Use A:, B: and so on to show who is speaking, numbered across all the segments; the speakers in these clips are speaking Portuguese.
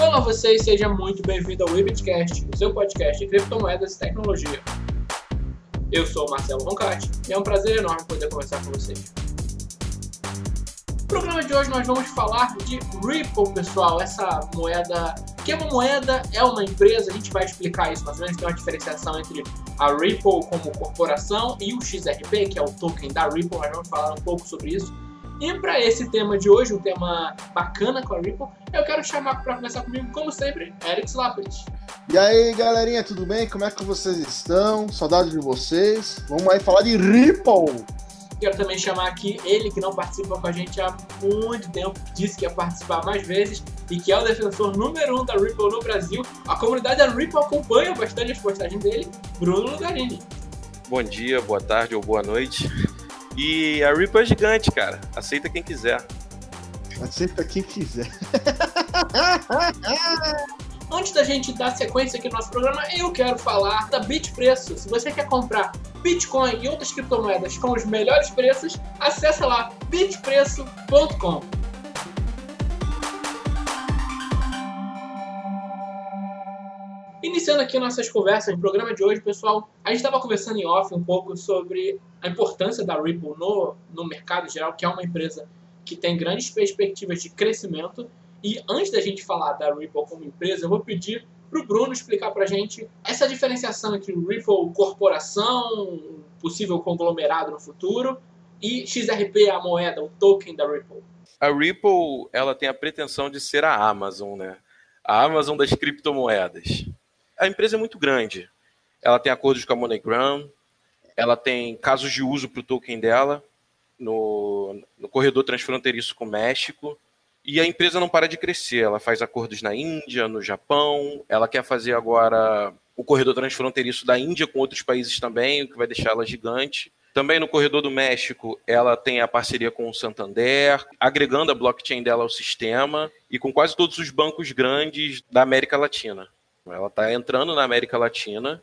A: Olá vocês, seja muito bem-vindo ao Webcast, o seu podcast de criptomoedas e tecnologia. Eu sou o Marcelo Roncati e é um prazer enorme poder conversar com vocês. No programa de hoje nós vamos falar de Ripple, pessoal, essa moeda que é uma moeda, é uma empresa, a gente vai explicar isso mais ou menos, tem uma diferenciação entre a Ripple como corporação e o XRP, que é o token da Ripple, nós vamos falar um pouco sobre isso. E para esse tema de hoje, um tema bacana com a Ripple, eu quero chamar para conversar comigo, como sempre, Eric Slaprit.
B: E aí, galerinha, tudo bem? Como é que vocês estão? Saudade de vocês. Vamos aí falar de Ripple.
A: Quero também chamar aqui ele que não participa com a gente há muito tempo, disse que ia participar mais vezes e que é o defensor número um da Ripple no Brasil. A comunidade da Ripple acompanha bastante as postagens dele, Bruno Lugarini.
C: Bom dia, boa tarde ou boa noite. E a Ripple é gigante, cara. Aceita quem quiser.
B: Aceita quem quiser.
A: Antes da gente dar sequência aqui no nosso programa, eu quero falar da Bitpreço. Se você quer comprar Bitcoin e outras criptomoedas com os melhores preços, acessa lá bitpreço.com. Iniciando aqui nossas conversas no programa de hoje, pessoal, a gente estava conversando em off um pouco sobre a importância da Ripple no, no mercado geral, que é uma empresa que tem grandes perspectivas de crescimento. E antes da gente falar da Ripple como empresa, eu vou pedir para o Bruno explicar para a gente essa diferenciação entre Ripple corporação, possível conglomerado no futuro, e XRP, a moeda, o token da Ripple.
C: A Ripple ela tem a pretensão de ser a Amazon, né? A Amazon das criptomoedas a empresa é muito grande. Ela tem acordos com a MoneyGram, ela tem casos de uso para o token dela no, no corredor transfronteiriço com o México. E a empresa não para de crescer. Ela faz acordos na Índia, no Japão. Ela quer fazer agora o corredor transfronteiriço da Índia com outros países também, o que vai deixar ela gigante. Também no corredor do México, ela tem a parceria com o Santander, agregando a blockchain dela ao sistema e com quase todos os bancos grandes da América Latina. Ela está entrando na América Latina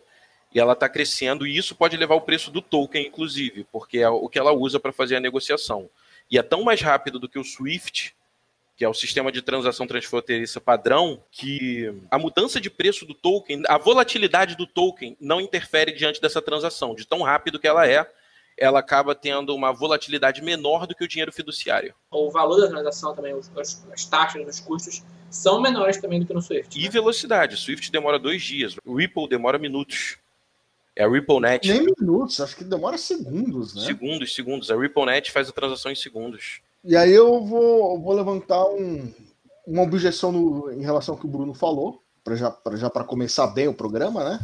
C: e ela está crescendo, e isso pode levar o preço do token, inclusive, porque é o que ela usa para fazer a negociação. E é tão mais rápido do que o SWIFT, que é o sistema de transação transfronteiriça padrão, que a mudança de preço do token, a volatilidade do token não interfere diante dessa transação, de tão rápido que ela é, ela acaba tendo uma volatilidade menor do que o dinheiro fiduciário.
A: O valor da transação também, as taxas, os custos são menores também do que no Swift.
C: E né? velocidade. Swift demora dois dias, o Ripple demora minutos. É a RippleNet.
B: Nem minutos, acho que demora segundos, né?
C: Segundos, segundos. A RippleNet faz a transação em segundos.
B: E aí eu vou, vou levantar um, uma objeção no, em relação ao que o Bruno falou, para já para já começar bem o programa, né?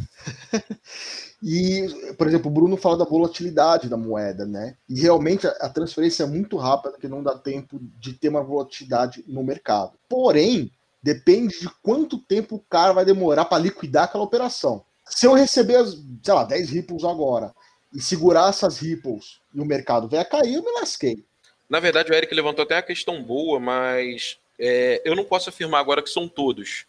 B: e, por exemplo, o Bruno fala da volatilidade da moeda, né? E realmente a, transferência é muito rápida, que não dá tempo de ter uma volatilidade no mercado. Porém, depende de quanto tempo o cara vai demorar para liquidar aquela operação. Se eu receber, sei lá, 10 ripples agora e segurar essas ripples e o mercado a cair, eu me lasquei.
C: Na verdade, o Eric levantou até uma questão boa, mas é, eu não posso afirmar agora que são todos.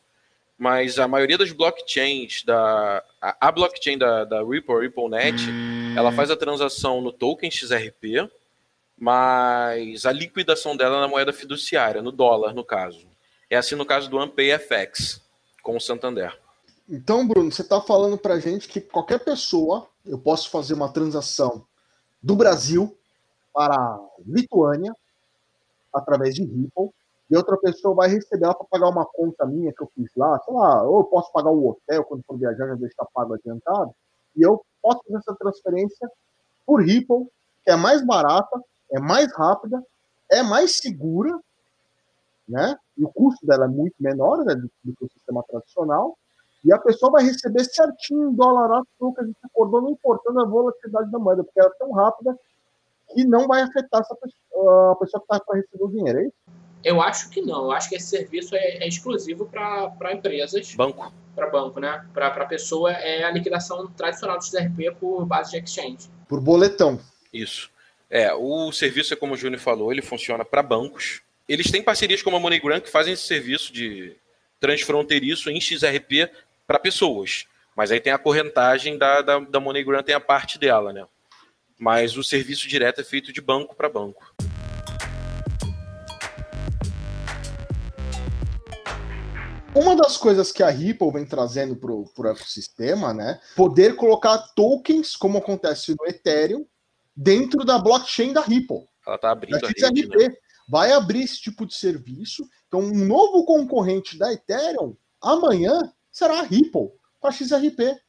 C: Mas a maioria das blockchains, da, a, blockchain da, da Ripple, RippleNet, hum. ela faz a transação no token XRP, mas a liquidação dela é na moeda fiduciária, no dólar, no caso. É assim no caso do AmpayFX, com o Santander.
B: Então, Bruno, você está falando para gente que qualquer pessoa, eu posso fazer uma transação do Brasil para a Lituânia através de Ripple e outra pessoa vai receber ela para pagar uma conta minha que eu fiz lá, sei lá, ou eu posso pagar o hotel quando for viajar, já deixar pago adiantado, e eu posso fazer essa transferência por Ripple, que é mais barata, é mais rápida, é mais segura né? E o custo dela é muito menor né, do, do, que o sistema tradicional. E a pessoa vai receber certinho em dólar aço que a gente acordou, não importando a volatilidade da moeda, porque ela é tão rápida que não vai afetar essa pessoa, a pessoa que está para receber o dinheiro, é isso?
A: Eu acho que não. Eu acho que esse serviço é, é exclusivo para empresas.
C: Banco.
A: Para banco, né? Para a pessoa é a liquidação tradicional do XRP por base de exchange.
B: Por boletão.
C: Isso. É, o serviço é como o Júnior falou, ele funciona para bancos eles têm parcerias com a MoneyGram que fazem esse serviço de transfronteiriço em XRP para pessoas. Mas aí tem a correntagem da, da, da MoneyGram, tem a parte dela, né? Mas o serviço direto é feito de banco para banco.
B: Uma das coisas que a Ripple vem trazendo para o ecossistema, né? Poder colocar tokens, como acontece no Ethereum, dentro da blockchain da Ripple.
C: Ela está abrindo
B: da
C: a rede,
B: XRP. Né? Vai abrir esse tipo de serviço. Então, um novo concorrente da Ethereum, amanhã, será a Ripple, com a XRP.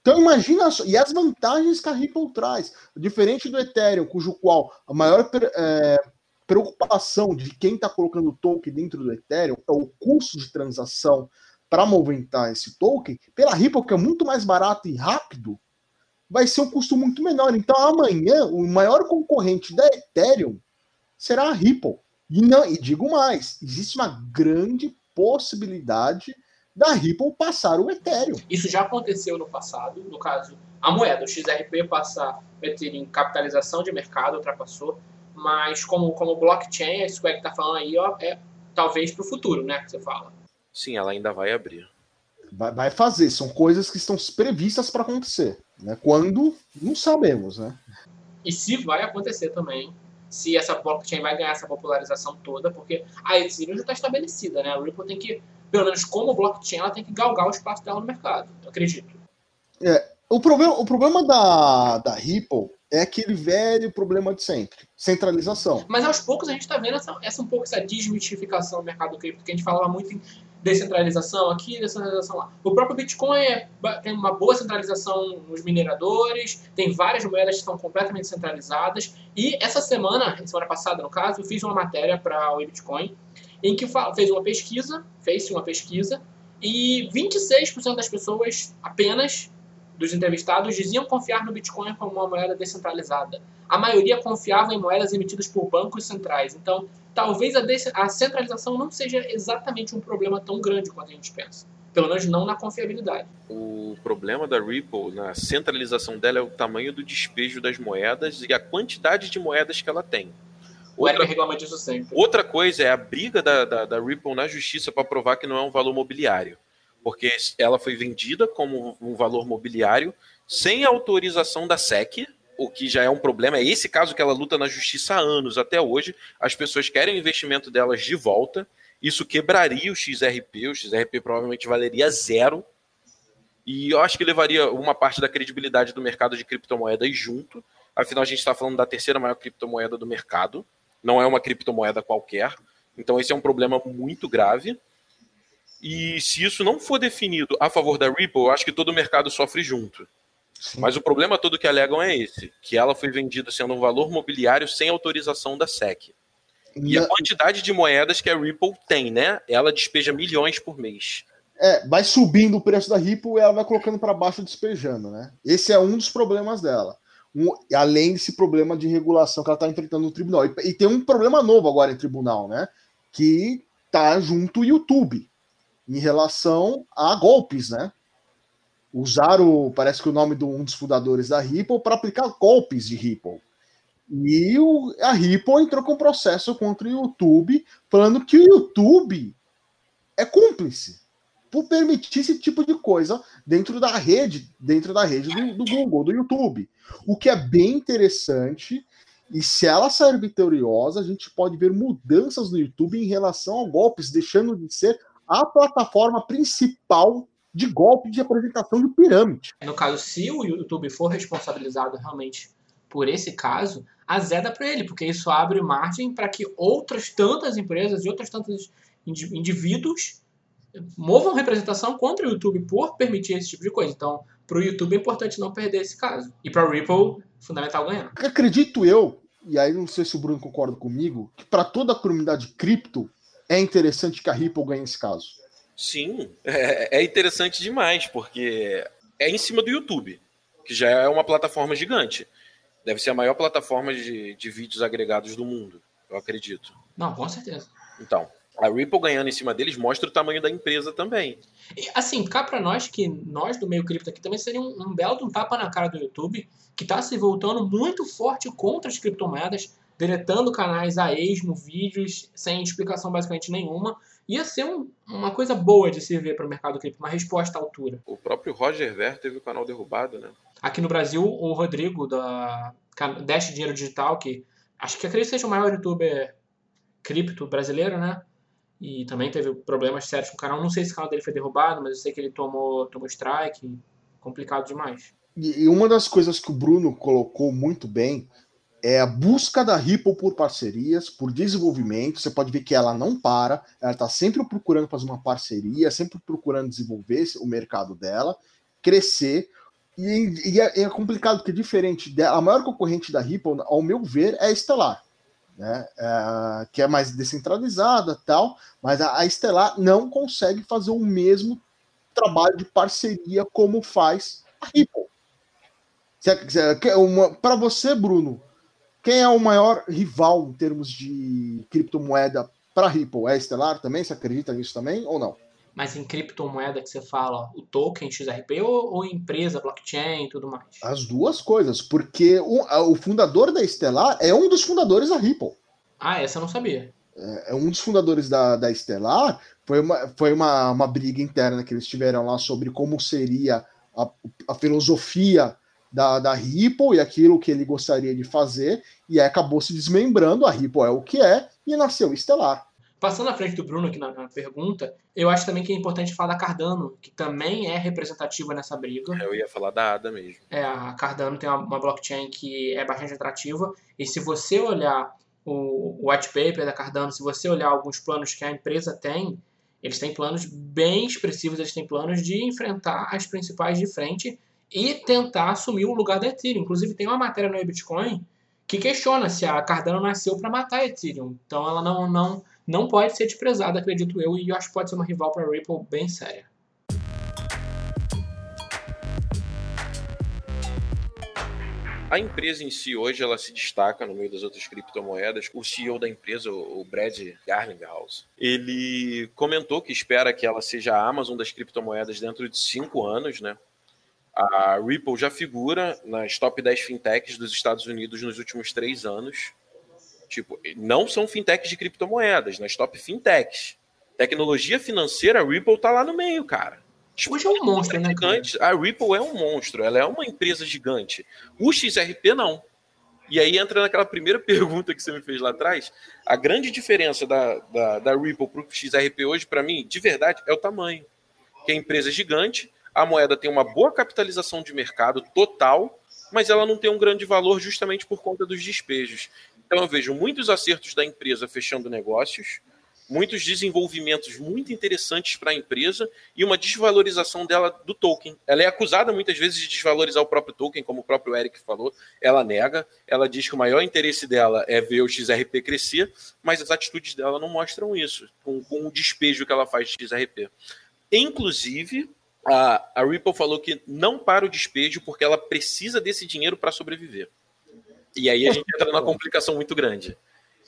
B: Então imagina só, e as vantagens que a Ripple traz, diferente do Ethereum, cujo qual a maior é, preocupação de quem está colocando o token dentro do Ethereum é o custo de transação para movimentar esse token, pela Ripple, que é muito mais barato e rápido, vai ser um custo muito menor. Então amanhã o maior concorrente da Ethereum será a Ripple. E, não, e digo mais, existe uma grande possibilidade da Ripple passar o Ethereum.
A: Isso já aconteceu no passado, no caso, a moeda, o XRP passar o Ethereum em capitalização de mercado, ultrapassou, mas como, como blockchain, isso que está falando aí, ó, é talvez para o futuro, né, que você fala.
C: Sim, ela ainda vai abrir.
B: Vai, vai fazer, são coisas que estão previstas para acontecer. Né? Quando, não sabemos, né?
A: E se vai acontecer também, se essa blockchain vai ganhar essa popularização toda, porque a Ethereum já está estabelecida, né? A Ripple tem que pelo menos como blockchain, ela tem que galgar o espaço dela no mercado, eu acredito.
B: É, o problema, o problema da, da Ripple é aquele velho problema de sempre, centralização.
A: Mas aos poucos a gente está vendo essa, essa um pouco essa desmistificação do mercado cripto, que a gente falava muito em descentralização aqui, descentralização lá. O próprio Bitcoin é, tem uma boa centralização nos mineradores, tem várias moedas que estão completamente centralizadas. E essa semana, semana passada no caso, eu fiz uma matéria para o Bitcoin em que fez uma pesquisa, fez uma pesquisa, e 26% das pessoas apenas dos entrevistados diziam confiar no Bitcoin como uma moeda descentralizada. A maioria confiava em moedas emitidas por bancos centrais. Então, talvez a, a centralização não seja exatamente um problema tão grande quanto a gente pensa. Pelo menos não na confiabilidade.
C: O problema da Ripple, na centralização dela, é o tamanho do despejo das moedas e a quantidade de moedas que ela tem.
A: O Eric reclama disso sempre.
C: Outra coisa é a briga da, da, da Ripple na justiça para provar que não é um valor mobiliário. Porque ela foi vendida como um valor mobiliário sem autorização da SEC, o que já é um problema. É esse caso que ela luta na justiça há anos até hoje. As pessoas querem o investimento delas de volta. Isso quebraria o XRP. O XRP provavelmente valeria zero. E eu acho que levaria uma parte da credibilidade do mercado de criptomoedas junto. Afinal, a gente está falando da terceira maior criptomoeda do mercado não é uma criptomoeda qualquer. Então esse é um problema muito grave. E se isso não for definido a favor da Ripple, eu acho que todo o mercado sofre junto. Sim. Mas o problema todo que alegam é esse, que ela foi vendida sendo um valor mobiliário sem autorização da SEC. E a quantidade de moedas que a Ripple tem, né? Ela despeja milhões por mês.
B: É, vai subindo o preço da Ripple e ela vai colocando para baixo despejando, né? Esse é um dos problemas dela um, além desse problema de regulação que ela está enfrentando no tribunal. E, e, tem um problema novo agora em tribunal, né? Que tá junto o YouTube em relação a golpes, né? Usaram, parece que o nome de um dos fundadores da Ripple para aplicar golpes de Ripple. E o, a Ripple entrou com processo contra o YouTube, falando que o YouTube é cúmplice por permitir esse tipo de coisa dentro da rede, dentro da rede do, do Google, do YouTube. O que é bem interessante. E se ela sair vitoriosa, a gente pode ver mudanças no YouTube em relação a golpes, deixando de ser a plataforma principal de golpe de apresentação de pirâmide.
A: No caso, se o YouTube for responsabilizado realmente por esse caso, azeda para ele, porque isso abre margem para que outras tantas empresas e outras tantos indivíduos movam representação contra o YouTube por permitir esse tipo de coisa. Então, para o YouTube é importante não perder esse caso. E para o Ripple, fundamental ganhar.
B: Acredito eu, e aí não sei se o Bruno concorda comigo, que para toda a comunidade cripto é interessante que a Ripple ganhe esse caso.
C: Sim, é, é interessante demais, porque é em cima do YouTube, que já é uma plataforma gigante. Deve ser a maior plataforma de, de vídeos agregados do mundo, eu acredito.
A: Não, com certeza.
C: Então, a Ripple ganhando em cima deles mostra o tamanho da empresa também.
A: E, assim, cá para nós, que nós do meio cripto aqui também seria um, um belo um tapa na cara do YouTube, que está se voltando muito forte contra as criptomoedas, deletando canais a esmo, vídeos, sem explicação basicamente nenhuma. Ia ser um, uma coisa boa de se ver para o mercado cripto, uma resposta à altura.
C: O próprio Roger Ver teve o canal derrubado, né?
A: Aqui no Brasil, o Rodrigo, da Dash Dinheiro Digital, que acho que acredito que seja o maior youtuber cripto brasileiro, né? E também teve problemas sérios com o canal. Não sei se o canal dele foi derrubado, mas eu sei que ele tomou, tomou strike. Complicado demais.
B: E uma das coisas que o Bruno colocou muito bem é a busca da Ripple por parcerias, por desenvolvimento. Você pode ver que ela não para, ela está sempre procurando fazer uma parceria, sempre procurando desenvolver o mercado dela, crescer. E, e é, é, complicado porque diferente dela, a maior concorrente da Ripple, ao meu ver, é a Stellar, né? É, que é mais descentralizada tal, mas a, a Stellar não consegue fazer o mesmo trabalho de parceria como faz a Ripple. Para você, Bruno, quem é o maior rival em termos de criptomoeda para Ripple? É a Stellar também? Você acredita nisso também ou não?
A: Mas em criptomoeda que você fala, o token XRP ou, ou empresa, blockchain e tudo mais?
B: As duas coisas, porque o, o, fundador da Stellar é um dos fundadores da Ripple.
A: Ah, essa eu não sabia.
B: É, é um dos fundadores da, da Stellar. Foi, uma, foi uma, uma briga interna que eles tiveram lá sobre como seria a, a filosofia da, da Ripple e aquilo que ele gostaria de fazer, e acabou se desmembrando. A Ripple é o que é, e nasceu Stellar.
A: Passando à frente do Bruno aqui na, na, pergunta, eu acho também que é importante falar da Cardano, que também é representativa nessa briga.
C: Eu ia falar da ADA mesmo.
A: É, a Cardano tem uma, uma blockchain que é bastante atrativa, e se você olhar o, o white paper da Cardano, se você olhar alguns planos que a empresa tem, eles têm planos bem expressivos, eles têm planos de enfrentar as principais de frente e tentar assumir o lugar da Ethereum. Inclusive, tem uma matéria no Bitcoin que questiona se a Cardano nasceu para matar a Ethereum. Então, ela não, não não pode ser desprezada, acredito eu, e eu acho que pode ser uma rival para a Ripple bem séria.
C: A empresa em si hoje ela se destaca no meio das outras criptomoedas. O CEO da empresa, o Brad Garlinghouse, ele comentou que espera que ela seja a Amazon das criptomoedas dentro de cinco anos, né? A Ripple já figura nas top 10 fintechs dos Estados Unidos nos últimos três anos. Tipo, não são fintechs de criptomoedas, nas top fintechs. Tecnologia financeira, a Ripple tá lá no meio, cara.
A: Hoje é um monstro, né?
C: Gigante. A Ripple é um monstro, ela é uma empresa gigante. O XRP não. E aí entra naquela primeira pergunta que você me fez lá atrás. A grande diferença da, da, da Ripple para o XRP hoje, para mim, de verdade, é o tamanho. Que a empresa é gigante, a moeda tem uma boa capitalização de mercado total, mas ela não tem um grande valor justamente por conta dos despejos. Então eu vejo muitos acertos da empresa fechando negócios, muitos desenvolvimentos muito interessantes para a empresa e uma desvalorização dela do token. Ela é acusada muitas vezes de desvalorizar o próprio token, como o próprio Eric falou. Ela nega, ela diz que o maior interesse dela é ver o XRP crescer, mas as atitudes dela não mostram isso, com, com o despejo que ela faz de XRP. Inclusive, a, a Ripple falou que não para o despejo porque ela precisa desse dinheiro para sobreviver. E aí a gente entra numa complicação muito grande.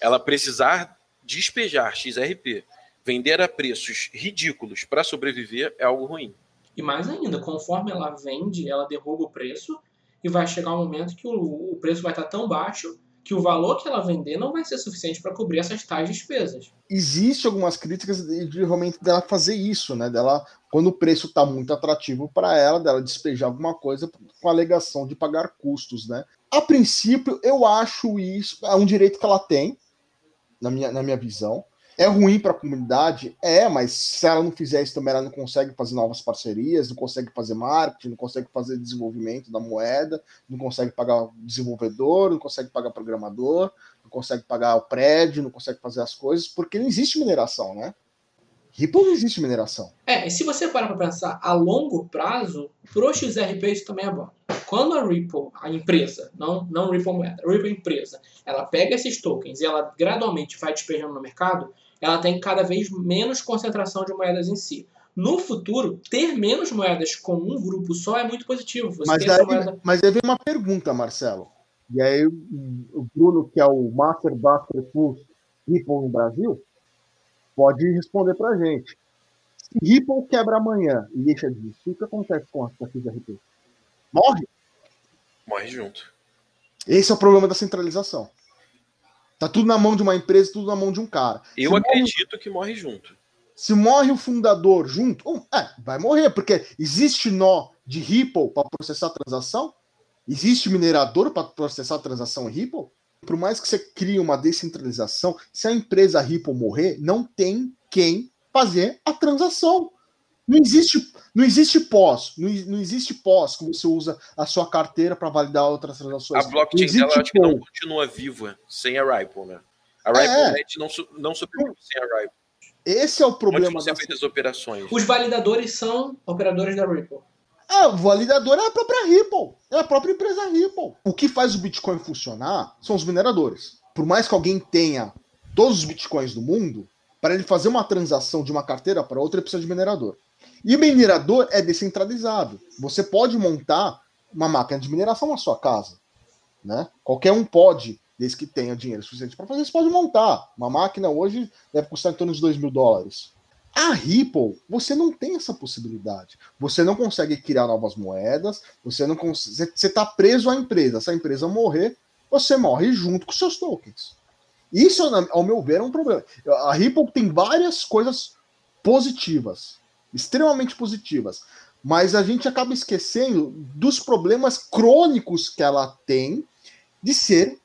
C: Ela precisar despejar XRP, vender a preços ridículos para sobreviver é algo ruim.
A: E mais ainda, conforme ela vende, ela derruba o preço e vai chegar um momento que o, o preço vai estar tão baixo que o valor que ela vender não vai ser suficiente para cobrir essas tais despesas.
B: Existe algumas críticas de, de realmente dela fazer isso, né? Dela, quando o preço está muito atrativo para ela, dela despejar alguma coisa com alegação de pagar custos, né? A princípio, eu acho isso é um direito que ela tem, na minha, na minha visão. É ruim para a comunidade? É, mas se ela não fizer isso também, ela não consegue fazer novas parcerias, não consegue fazer marketing, não consegue fazer desenvolvimento da moeda, não consegue pagar desenvolvedor, não consegue pagar programador, não consegue pagar o prédio, não consegue fazer as coisas, porque não existe mineração, né? Ripple não existe mineração.
A: É, e se você parar para pensar a longo prazo, pro XRP isso também é bom. Quando a Ripple, a empresa, não, não Ripple moeda, a Ripple empresa, ela pega esses tokens e ela gradualmente vai despejando no mercado, ela tem cada vez menos concentração de moedas em si. No futuro, ter menos moedas com um grupo só é muito positivo.
B: Você mas, aí, moeda... mas aí vem uma pergunta, Marcelo. E aí o Bruno, que é o Master Blaster Plus Ripple no Brasil, pode responder para a gente. Se Ripple quebra amanhã e deixa de existir, o que acontece com a XRP? Morre?
C: Morre junto.
B: Esse é o problema da centralização. Tá tudo na mão de uma empresa, tudo na mão de um cara.
C: Eu se acredito morre, que morre junto.
B: Se morre o fundador junto, é, vai morrer, porque existe nó de Ripple para processar a transação? Existe minerador para processar a transação Ripple? Por mais que você crie uma descentralização, se a empresa Ripple morrer, não tem quem fazer a transação. Não existe, não existe pós, não, não existe pós que você usa a sua carteira para validar outras transações.
C: A blockchain dela acho que não continua viva sem a Ripple, né? A Ripple é. Net não, não sobrevive sem a Ripple.
B: Esse é o problema
C: das operações.
A: Os validadores são operadores da Ripple.
B: Ah, o validador é a própria Ripple, é a própria empresa Ripple. O que faz o Bitcoin funcionar são os mineradores. Por mais que alguém tenha todos os Bitcoins do mundo, para ele fazer uma transação de uma carteira para outra, ele precisa de minerador. E o minerador é descentralizado. Você pode montar uma máquina de mineração na sua casa. Né? Qualquer um pode, desde que tenha dinheiro suficiente para fazer, você pode montar. Uma máquina hoje deve custar em torno de 2 mil dólares. A Ripple, você não tem essa possibilidade. Você não consegue criar novas moedas, você não consegue, você está preso à empresa. Se a empresa morrer, você morre junto com seus tokens. Isso, ao meu ver, é um problema. A Ripple tem várias coisas positivas, extremamente positivas, mas a gente acaba esquecendo dos problemas crônicos que ela tem de ser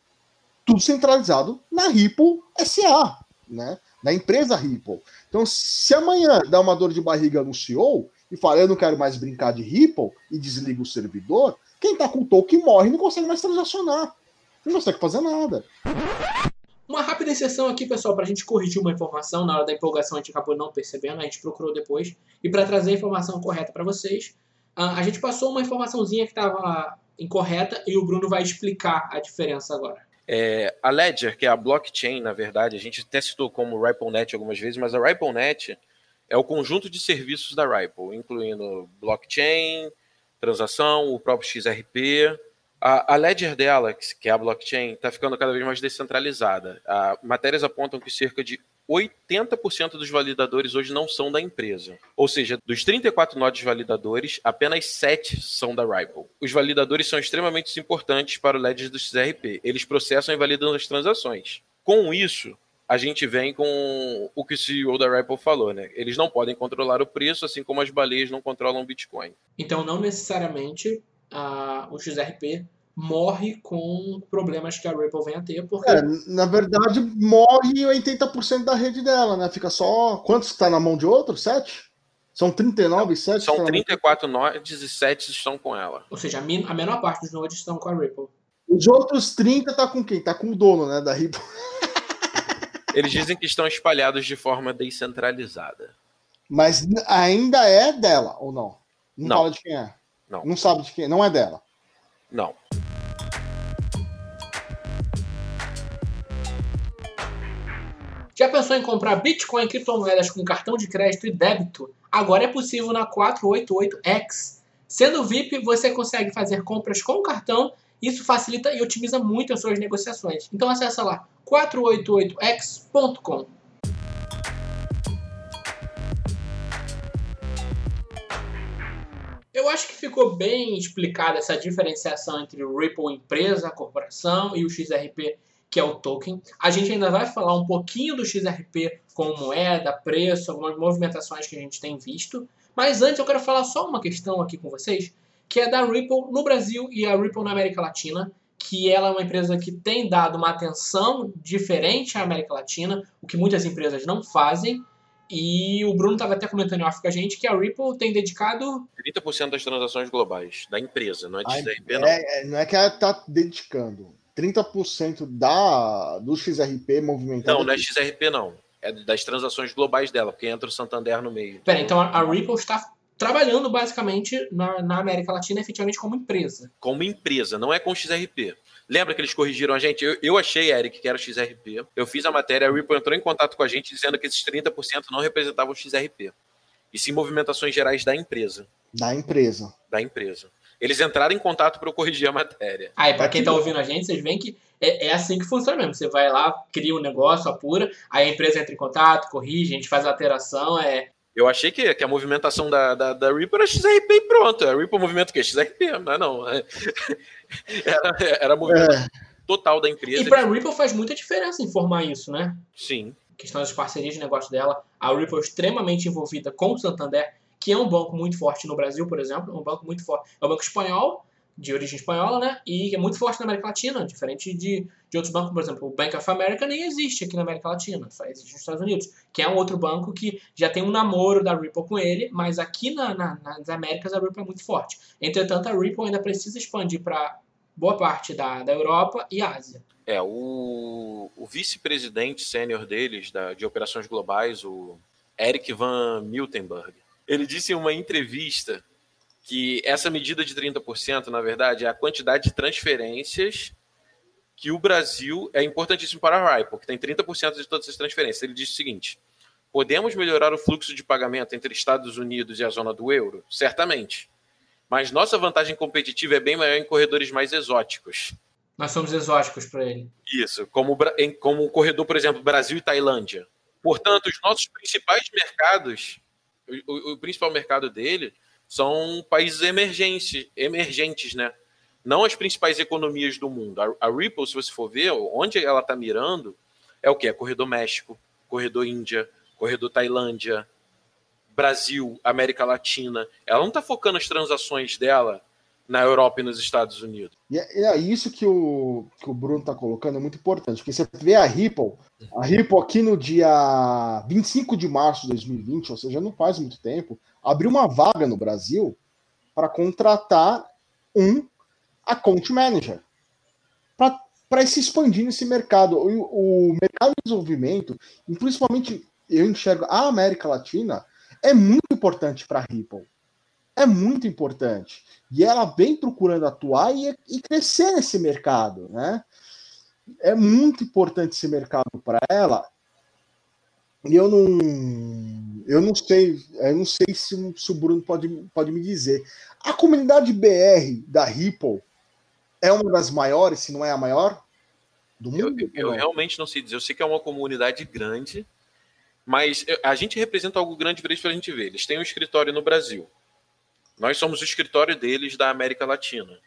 B: tudo centralizado na Ripple SA, né? na empresa Ripple. Então, se amanhã dá uma dor de barriga no CEO e fala, eu não quero mais brincar de Ripple e desliga o servidor, quem está com o token morre não consegue mais transacionar. Não consegue fazer nada.
A: Uma rápida inserção aqui, pessoal, para a gente corrigir uma informação. Na hora da empolgação a gente acabou não percebendo, a gente procurou depois. E para trazer a informação correta para vocês, a gente passou uma informaçãozinha que estava incorreta e o Bruno vai explicar a diferença agora.
C: É, a Ledger, que é a blockchain, na verdade, a gente até citou como RippleNet algumas vezes, mas a RippleNet é o conjunto de serviços da Ripple, incluindo blockchain, transação, o próprio XRP. A, Ledger dela, que é a blockchain, está ficando cada vez mais descentralizada. A, matérias apontam que cerca de 80% dos validadores hoje não são da empresa. Ou seja, dos 34 nodes validadores, apenas 7 são da Ripple. Os validadores são extremamente importantes para o Ledger do XRP. Eles processam e validam as transações. Com isso, a gente vem com o que o CEO da Ripple falou, né? Eles não podem controlar o preço, assim como as baleias não controlam o Bitcoin.
A: Então, não necessariamente uh, o XRP morre com problemas que a Ripple vem a ter. Porque...
B: É, na verdade, morre 80% da rede dela, né? Fica só. Quantos está na mão de outro? Sete? São 39 e 7?
C: São 34 nodes e 7 estão com ela.
A: Ou seja, a, menor parte dos nodes estão com a Ripple.
B: Os outros 30 tá com quem? Tá com o dono, né, da Ripple.
C: Eles dizem que estão espalhados de forma descentralizada.
B: Mas ainda é dela, ou não? Não, não. fala de quem é.
C: Não.
B: Não sabe de quem, não é dela.
C: Não.
A: Já pensou em comprar Bitcoin e criptomoedas com cartão de crédito e débito? Agora é possível na 488X. Sendo VIP, você consegue fazer compras com cartão. Isso facilita e otimiza muito as suas negociações. Então acessa lá 488x.com. Eu acho que ficou bem explicada essa diferenciação entre o Ripple empresa, corporação e o XRP que é o token. A gente ainda vai falar um pouquinho do XRP com moeda, preço, algumas movimentações que a gente tem visto. Mas antes eu quero falar só uma questão aqui com vocês, que é da Ripple no Brasil e a Ripple na América Latina, que ela é uma empresa que tem dado uma atenção diferente à América Latina, o que muitas empresas não fazem. E o Bruno estava até comentando em off com a gente que a Ripple tem dedicado
C: 30% das transações globais da empresa, não é de XRP,
B: não. É, não é que ela está dedicando. 30% da, do XRP movimentado.
C: Não, não é XRP, não. É das transações globais dela, porque entra o Santander no meio.
A: Pera, então a, a Ripple está trabalhando basicamente na, na, América Latina efetivamente como empresa.
C: Como empresa, não é com XRP. Lembra que eles corrigiram a gente? Eu, eu achei, Eric, que era o XRP. Eu fiz a matéria, a Ripple entrou em contato com a gente dizendo que esses 30% não representavam o XRP. E sim movimentações gerais da empresa.
B: Da empresa.
C: Da empresa eles entraram em contato para eu corrigir a matéria.
A: Ah, e para quem está ouvindo a gente, vocês veem que é, é, assim que funciona mesmo. Você vai lá, cria um negócio, apura, aí a empresa entra em contato, corrige, a gente faz a alteração, é...
C: Eu achei que, que a movimentação da, da, da Ripple era XRP e pronto. A Ripple movimento o quê? XRP, não é não. Era, era movimento é. total da empresa.
A: E para a Ripple faz muita diferença informar isso, né?
C: Sim.
A: A questão das parcerias de negócio dela. A Ripple é extremamente envolvida com o Santander que é um banco muito forte no Brasil, por exemplo, é um banco muito forte. É um banco espanhol, de origem espanhola, né? E é muito forte na América Latina, diferente de, de outros bancos, por exemplo, o Bank of America nem existe aqui na América Latina, só existe nos Estados Unidos, que é um outro banco que já tem um namoro da Ripple com ele, mas aqui na, na, nas Américas a Ripple é muito forte. Entretanto, a Ripple ainda precisa expandir para boa parte da, da Europa e Ásia.
C: É, o, o vice-presidente sênior deles, da, de operações globais, o Eric Van Miltenberg, ele disse em uma entrevista que essa medida de 30%, na verdade, é a quantidade de transferências que o Brasil é importantíssimo para a RIPE, porque tem 30% de todas as transferências. Ele diz o seguinte: podemos melhorar o fluxo de pagamento entre Estados Unidos e a zona do euro? Certamente. Mas nossa vantagem competitiva é bem maior em corredores mais exóticos.
A: Nós somos exóticos para ele.
C: Isso, como, como o corredor, por exemplo, Brasil e Tailândia. Portanto, os nossos principais mercados, o, o principal mercado dele são países emergentes, emergentes, né? Não as principais economias do mundo. A, a Ripple, se você for ver, onde ela está mirando, é o que? É corredor México, corredor Índia, corredor Tailândia, Brasil, América Latina. Ela não está focando as transações dela na Europa e nos Estados Unidos.
B: E é, é isso que o, que o Bruno está colocando, é muito importante, porque você vê a Ripple, a Ripple aqui no dia 25 de março de 2020, ou seja, não faz muito tempo, abriu uma vaga no Brasil para contratar um account manager para se expandir nesse mercado. O, o mercado de desenvolvimento, principalmente eu enxergo a América Latina, é muito importante para a Ripple. É muito importante. E ela vem procurando atuar e, e crescer nesse mercado, né? É muito importante esse mercado para ela. E eu não, eu não sei, eu não sei se, se, o Bruno pode, pode me dizer. A comunidade BR da Ripple é uma das maiores, se não é a maior
C: do mundo? Eu, eu, realmente não sei dizer. Eu sei que é uma comunidade grande, mas a gente representa algo grande para eles para a gente ver. Eles têm um escritório no Brasil. Nós somos o escritório deles da América Latina.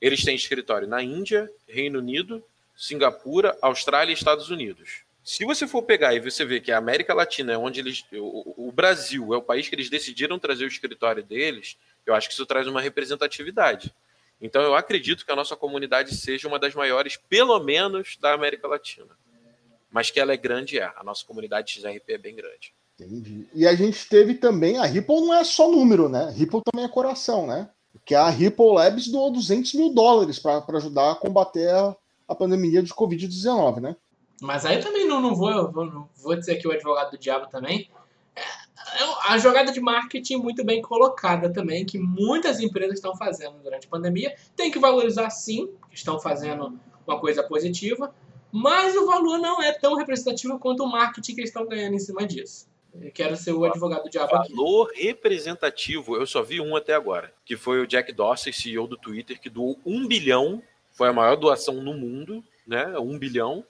C: Eles têm escritório na Índia, Reino Unido, Singapura, Austrália e Estados Unidos. Se você for pegar e você ver que a América Latina é onde eles. O, o, Brasil é o país que eles decidiram trazer o escritório deles, eu acho que isso traz uma representatividade. Então eu acredito que a nossa comunidade seja uma das maiores, pelo menos, da América Latina. Mas que ela é grande, é. A nossa comunidade XRP é bem grande.
B: Entendi. E a gente teve também. A Ripple não é só número, né? Ripple também é coração, né? Que a Ripple Labs doou 200 mil dólares para ajudar a combater a, a pandemia de Covid-19, né?
A: Mas aí também não, não, vou, vou, não vou dizer que o advogado do diabo também. É, é a jogada de marketing muito bem colocada também, que muitas empresas estão fazendo durante a pandemia. Tem que valorizar sim, estão fazendo uma coisa positiva, mas o valor não é tão representativo quanto o marketing que eles estão ganhando em cima disso. Eu quero ser o advogado do diabo
C: aqui. Valor representativo, eu só vi um até agora, que foi o Jack Dorsey, CEO do Twitter, que doou um bilhão, foi a maior doação no mundo, né? Um bilhão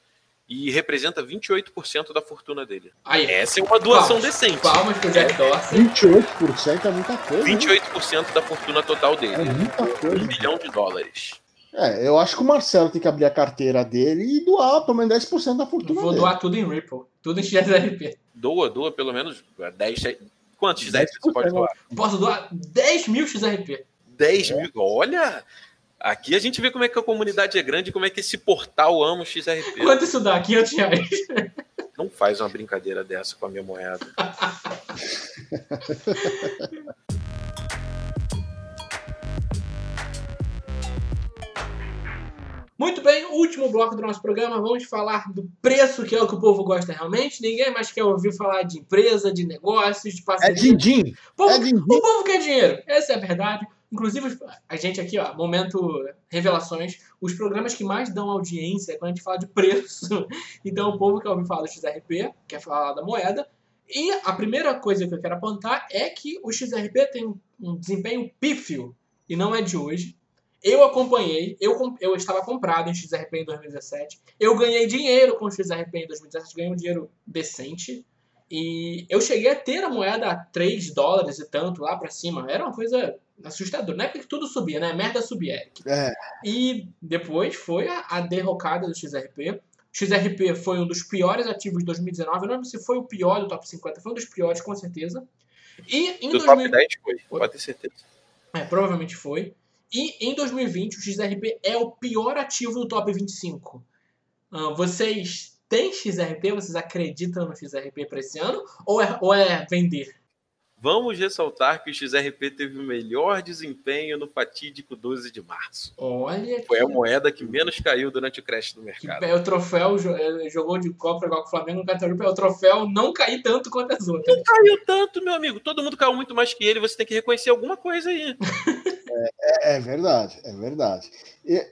C: e representa 28% da fortuna dele. Aí, Essa é uma doação palmas, decente.
A: Palmas pro Jack Dorsey.
B: 28% é muita coisa.
C: 28% né? da fortuna total dele. É muita coisa. Um bilhão de dólares.
B: É, eu acho que o Marcelo tem que abrir a carteira dele e doar pelo menos 10% da fortuna
A: Vou
B: dele.
A: doar tudo em Ripple, tudo em XRP.
C: Doa, doa pelo menos 10. Quantos XRP você pode doar?
A: Posso doar 10 mil XRP.
C: 10 é. mil? Olha! Aqui a gente vê como é que a comunidade é grande, como é que esse portal ama o XRP.
A: Quanto isso dá? 500 reais.
C: Não faz uma brincadeira dessa com a minha moeda.
A: Muito bem, último bloco do nosso programa, vamos falar do preço, que é o que o povo gosta realmente. Ninguém mais quer ouvir falar de empresa, de negócios, de
B: parceria. É din-din.
A: É din -din. O povo quer dinheiro, essa é a verdade. Inclusive, a gente aqui, ó, momento revelações, os programas que mais dão audiência é quando a gente fala de preço. Então, o povo quer ouvir falar do XRP, quer falar da moeda. E a primeira coisa que eu quero apontar é que o XRP tem um desempenho pífio, e não é de hoje. Eu acompanhei, eu, eu estava comprado em XRP em 2017. Eu ganhei dinheiro com o XRP em 2017, ganhei um dinheiro decente. E eu cheguei a ter a moeda a 3 dólares e tanto lá para cima. Era uma coisa assustador. Na época que tudo subia, né? Merda subia, Eric.
B: É.
A: E depois foi a, a, derrocada do XRP. O XRP foi um dos piores ativos de 2019. Eu não lembro se foi o pior do top 50, foi um dos piores, com certeza. E em
C: do 2000... top 10 foi, pode ter certeza.
A: É, provavelmente foi. E em 2020, o XRP é o pior ativo do top 25. Uh, vocês têm XRP? Vocês acreditam no XRP para esse ano? Ou é, ou é vender?
C: Vamos ressaltar que o XRP teve o melhor desempenho no fatídico 12 de março.
A: Olha.
C: Foi que... a moeda que menos caiu durante o crash do mercado.
A: Que, é o troféu é, jogou de Copa igual com o Flamengo no Catarina, é o troféu não cair tanto quanto as outras.
C: Não caiu tanto, meu amigo. Todo mundo caiu muito mais que ele. Você tem que reconhecer alguma coisa aí.
B: é, é, verdade, é verdade.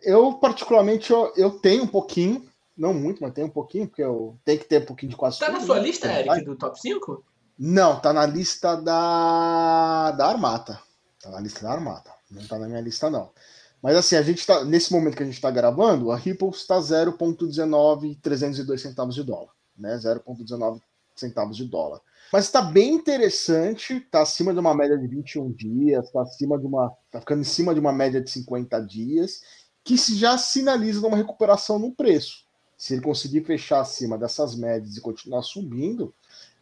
B: Eu, particularmente, eu, eu tenho um pouquinho, não muito, mas tenho um pouquinho, porque eu tenho que ter um pouquinho de quase
A: tá tudo. Tá na sua né? lista, Eric, do top 5?
B: Não, tá na lista da, da Armata. Tá na lista da Armata. Não tá na minha lista, não. Mas assim, a gente tá. Nesse momento que a gente está gravando, a Ripple está 0,19302 centavos de dólar. Né? 0,19 centavos de dólar. Mas está bem interessante, está acima de uma média de 21 dias, está acima de uma. está ficando em cima de uma média de 50 dias, que já sinaliza uma recuperação no preço. Se ele conseguir fechar acima dessas médias e continuar subindo,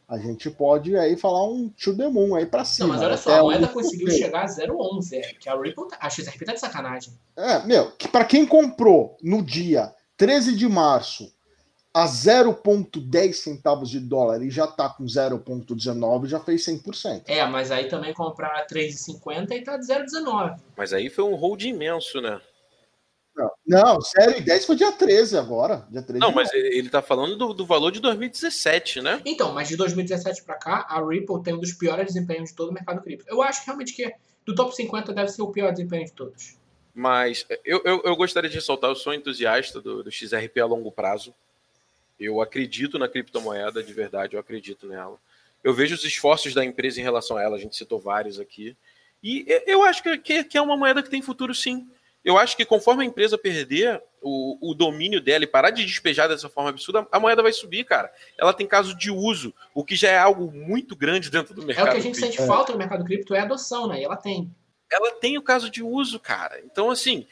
B: a gente pode aí falar um to the moon aí pra cima.
A: Não, mas olha só, a moeda conseguiu chegar a 0,11, é, que a Ripple, tá, a XRP tá de sacanagem.
B: É, meu, que para quem comprou no dia 13 de março a 0,10 centavos de dólar e já tá com 0,19, já fez 100%.
A: É, mas aí também comprar a 3,50 e tá de 0,19.
C: Mas aí foi um hold imenso, né?
B: Não, não, sério, 10 foi dia 13 agora. Dia 13
C: não, mas ele tá falando do, do, valor de 2017, né?
A: Então, mas de 2017 para cá, a Ripple tem um dos piores desempenhos de todo o mercado cripto. Eu acho realmente que do top 50 deve ser o pior desempenho de todos.
C: Mas eu, eu, eu gostaria de ressaltar, eu sou entusiasta do, do XRP a longo prazo. Eu acredito na criptomoeda, de verdade, eu acredito nela. Eu vejo os esforços da empresa em relação a ela, a gente citou vários aqui. E eu acho que, que é uma moeda que tem futuro sim eu acho que conforme a empresa perder o, o, domínio dela e parar de despejar dessa forma absurda, a moeda vai subir, cara. Ela tem caso de uso, o que já é algo muito grande dentro do mercado.
A: É o que a gente cripto. sente falta no mercado cripto, é adoção, né? E ela tem.
C: Ela tem o caso de uso, cara. Então, assim,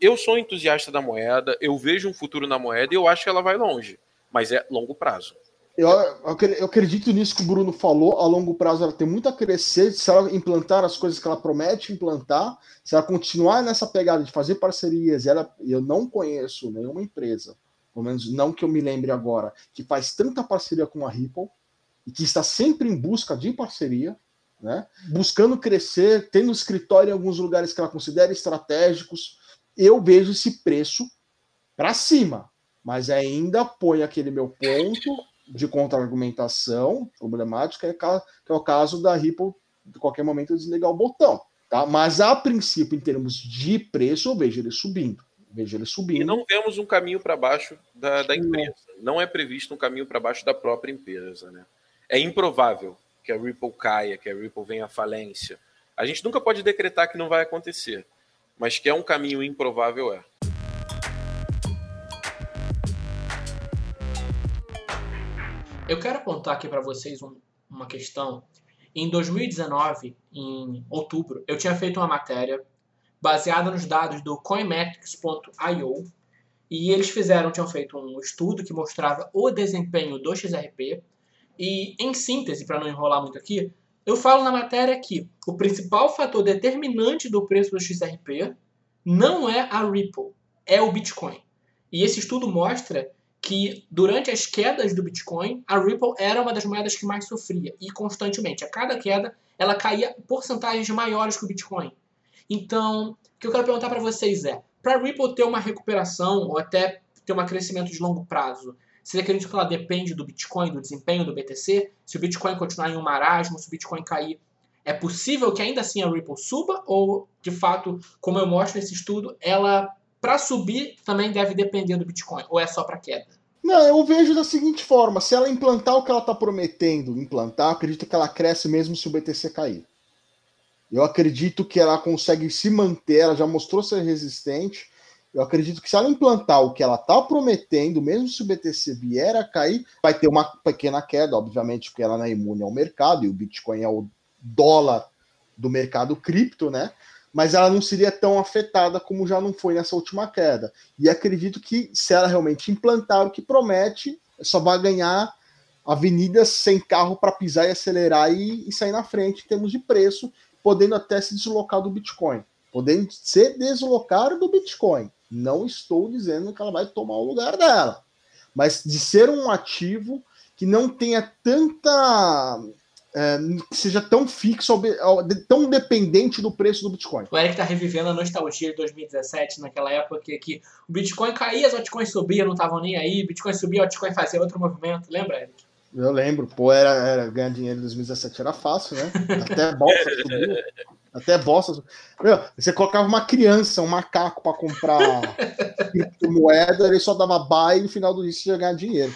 C: eu sou entusiasta da moeda, eu vejo um futuro na moeda e eu acho que ela vai longe. Mas é longo prazo.
B: Eu, eu, acredito nisso que o Bruno falou. A longo prazo ela tem muito a crescer. Se ela implantar as coisas que ela promete implantar, se ela continuar nessa pegada de fazer parcerias, ela, eu não conheço nenhuma empresa, pelo menos não que eu me lembre agora, que faz tanta parceria com a Ripple e que está sempre em busca de parceria, né? buscando crescer, tendo escritório em alguns lugares que ela considera estratégicos. Eu vejo esse preço para cima, mas ainda põe aquele meu ponto de contra-argumentação problemática é, que é o caso da Ripple, de qualquer momento, desligar o botão. Tá? Mas, a princípio, em termos de preço, eu vejo ele subindo. Vejo ele subindo.
C: E não vemos um caminho para baixo da, da empresa. Não. não é previsto um caminho para baixo da própria empresa. Né? É improvável que a Ripple caia, que a Ripple venha à falência. A gente nunca pode decretar que não vai acontecer, mas que é um caminho improvável é.
A: Eu quero apontar aqui para vocês um, uma questão. Em 2019, em outubro, eu tinha feito uma matéria baseada nos dados do coinmetrics.io e eles fizeram, tinham feito um estudo que mostrava o desempenho do XRP e, em síntese, para não enrolar muito aqui, eu falo na matéria que o principal fator determinante do preço do XRP não é a Ripple, é o Bitcoin. E esse estudo mostra que durante as quedas do Bitcoin, a Ripple era uma das moedas que mais sofria e constantemente. A cada queda, ela caía porcentagens maiores que o Bitcoin. Então, o que eu quero perguntar para vocês é: para a Ripple ter uma recuperação ou até ter um crescimento de longo prazo, acreditam que ela depende do Bitcoin, do desempenho do BTC? Se o Bitcoin continuar em um marasmo, se o Bitcoin cair, é possível que ainda assim a Ripple suba? Ou, de fato, como eu mostro nesse estudo, ela para subir também deve depender do Bitcoin, ou é só para queda?
B: Não, eu vejo da seguinte forma: se ela implantar o que ela está prometendo implantar, acredito que ela cresce mesmo se o BTC cair. Eu acredito que ela consegue se manter, ela já mostrou ser resistente. Eu acredito que se ela implantar o que ela está prometendo, mesmo se o BTC vier a cair, vai ter uma pequena queda, obviamente, porque ela não é imune ao mercado e o Bitcoin é o dólar do mercado cripto, né? Mas ela não seria tão afetada como já não foi nessa última queda. E acredito que se ela realmente implantar o que promete, só vai ganhar avenidas sem carro para pisar e acelerar e, e, sair na frente em termos de preço, podendo até se deslocar do Bitcoin. podendo se deslocar do Bitcoin. Não estou dizendo que ela vai tomar o lugar dela, mas de ser um ativo que não tenha tanta. É, que seja tão fixo, tão dependente do preço do Bitcoin.
A: O Eric tá revivendo a nostalgia de 2017, naquela época que, que o Bitcoin caía, as altcoins subiam, não estavam nem aí, Bitcoin subia, a altcoin fazia outro movimento, lembra, Eric?
B: Eu lembro, pô, era, era ganhar dinheiro em 2017 era fácil, né? Até bolsa subiu. Até bosta. Meu, você colocava uma criança, um macaco para comprar criptomoeda, ele só dava buy e no final do dia você ia ganhar dinheiro.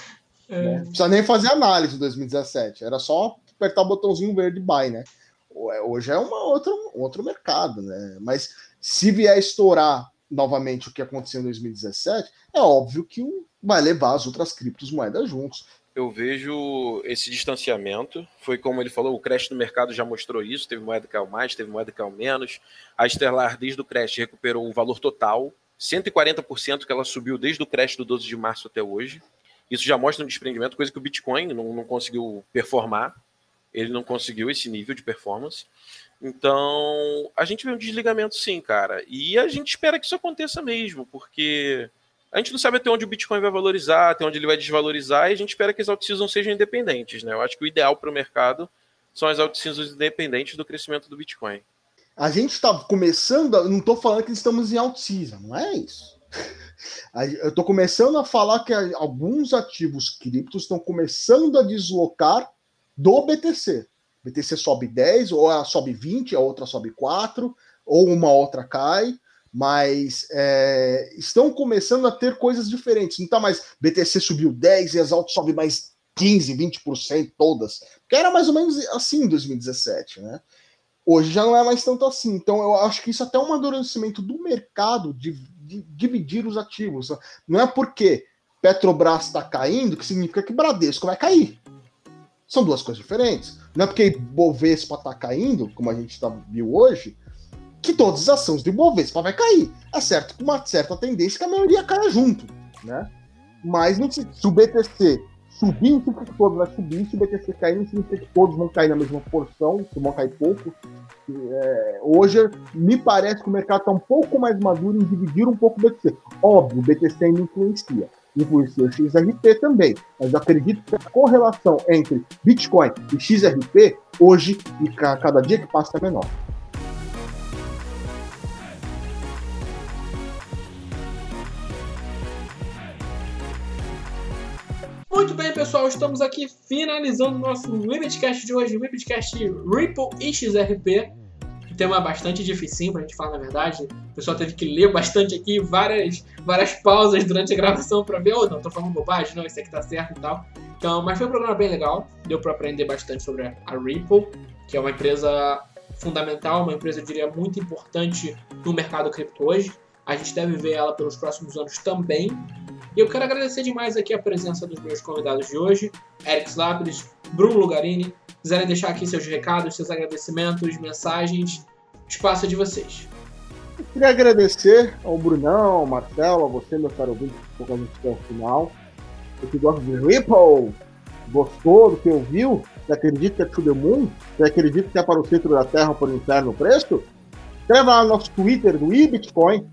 B: É. Né? Não precisa nem fazer análise em 2017. Era só apertar o botãozinho verde buy, né? Hoje é uma outra, um outro mercado, né? Mas se vier estourar novamente o que aconteceu em 2017, é óbvio que vai levar as outras criptomoedas juntos
C: eu vejo esse distanciamento. Foi como ele falou, o crash no mercado já mostrou isso. Teve moeda que caiu mais, teve moeda que caiu menos. A Stellar, desde o crash, recuperou o valor total, 140% que ela subiu desde o crash do 12 de março até hoje. Isso já mostra um desprendimento, coisa que o Bitcoin não, não conseguiu performar. Ele não conseguiu esse nível de performance. Então, a gente vê um desligamento sim, cara. E a gente espera que isso aconteça mesmo, porque a gente não sabe até onde o Bitcoin vai valorizar, até onde ele vai desvalorizar, e a gente espera que as alt-seasons sejam independentes, né? Eu acho que o ideal para o mercado são as alt-seasons independentes do crescimento do Bitcoin.
B: A gente está começando, não estou falando que estamos em alt-season, não é isso. Eu estou começando a falar que alguns ativos criptos estão começando a deslocar do BTC. BTC sobe 10, ou a sobe 20, a outra sobe 4, ou uma outra cai mas é, estão começando a ter coisas diferentes. Não está mais BTC subiu 10 e as altas sobe mais 15, 20% todas. Que era mais ou menos assim em 2017, né? Hoje já não é mais tanto assim. Então eu acho que isso até é um amadurecimento do mercado de, de dividir os ativos. Não é porque Petrobras está caindo que significa que Bradesco vai cair. São duas coisas diferentes. Não é porque Bovespa está caindo, como a gente tá, viu hoje, que todas as ações do Ibovespa vai cair. É certo com uma certa tendência que a maioria caia junto, né? Mas não, se, se o BTC subir, não significa que todos vão subir, se o BTC cair, não significa que todos vão cair na mesma porção, que vão cair pouco. É, hoje, me parece que o mercado está um pouco mais maduro em dividir um pouco o BTC. Óbvio, o BTC ainda influencia. Influencia o XRP também. Mas acredito que a correlação entre Bitcoin e XRP, hoje, e cada dia que passa, é menor.
A: Muito bem, pessoal, estamos aqui finalizando o nosso Webcast de hoje, Webcast Ripple e XRP. Tema bastante difícil pra gente falar, na verdade. O pessoal teve que ler bastante aqui, várias, várias pausas durante a gravação pra ver, oh, não, tô falando bobagem, não, isso aqui tá certo e tal. Então, mas foi um programa bem legal, deu pra aprender bastante sobre a Ripple, que é uma empresa fundamental, uma empresa, eu diria, muito importante no mercado cripto hoje. A gente deve ver ela pelos próximos anos também. E eu quero agradecer demais aqui a presença dos meus convidados de hoje, Eric Slapris, Bruno Lugarini. Quiserem deixar aqui seus recados, seus agradecimentos, mensagens, espaço é de vocês.
B: Eu queria agradecer ao Brunão, ao Marcelo, a você, meu caro ouvinte, que ficou com a gente até o final. Você que gosta de Ripple, gostou do que ouviu? Você acredita que é to the moon? Você acredita que é para o centro da Terra para o inferno preço? Escreva lá no nosso Twitter do iBitcoin,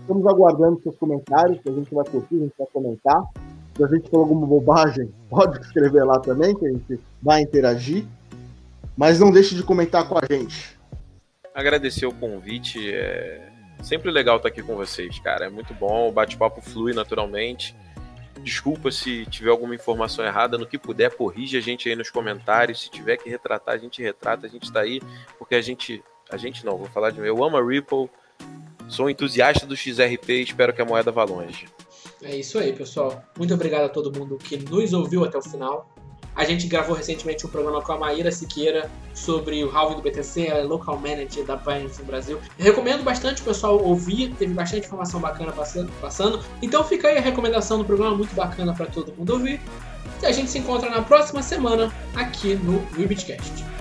B: Estamos aguardando seus comentários, que a gente vai curtir, a gente vai comentar. Se a gente falou alguma bobagem, pode escrever lá também, que a gente vai interagir. Mas não deixe de comentar com a gente.
C: Agradecer o convite. É sempre legal estar aqui com vocês, cara. É muito bom, o bate-papo flui naturalmente. Desculpa se tiver alguma informação errada, no que puder, corrija a gente aí nos comentários. Se tiver que retratar, a gente retrata, a gente está aí, porque a gente. A gente não, vou falar de mim. Eu amo a Ripple, Sou entusiasta do XRP e espero que a moeda vá longe.
A: É isso aí, pessoal. Muito obrigado a todo mundo que nos ouviu até o final. A gente gravou recentemente um programa com a Maíra Siqueira sobre o halving do BTC, ela é local manager da Binance no Brasil. Recomendo bastante o pessoal ouvir, teve bastante informação bacana passando. Então fica aí a recomendação do programa, muito bacana para todo mundo ouvir. E a gente se encontra na próxima semana aqui no Webcast.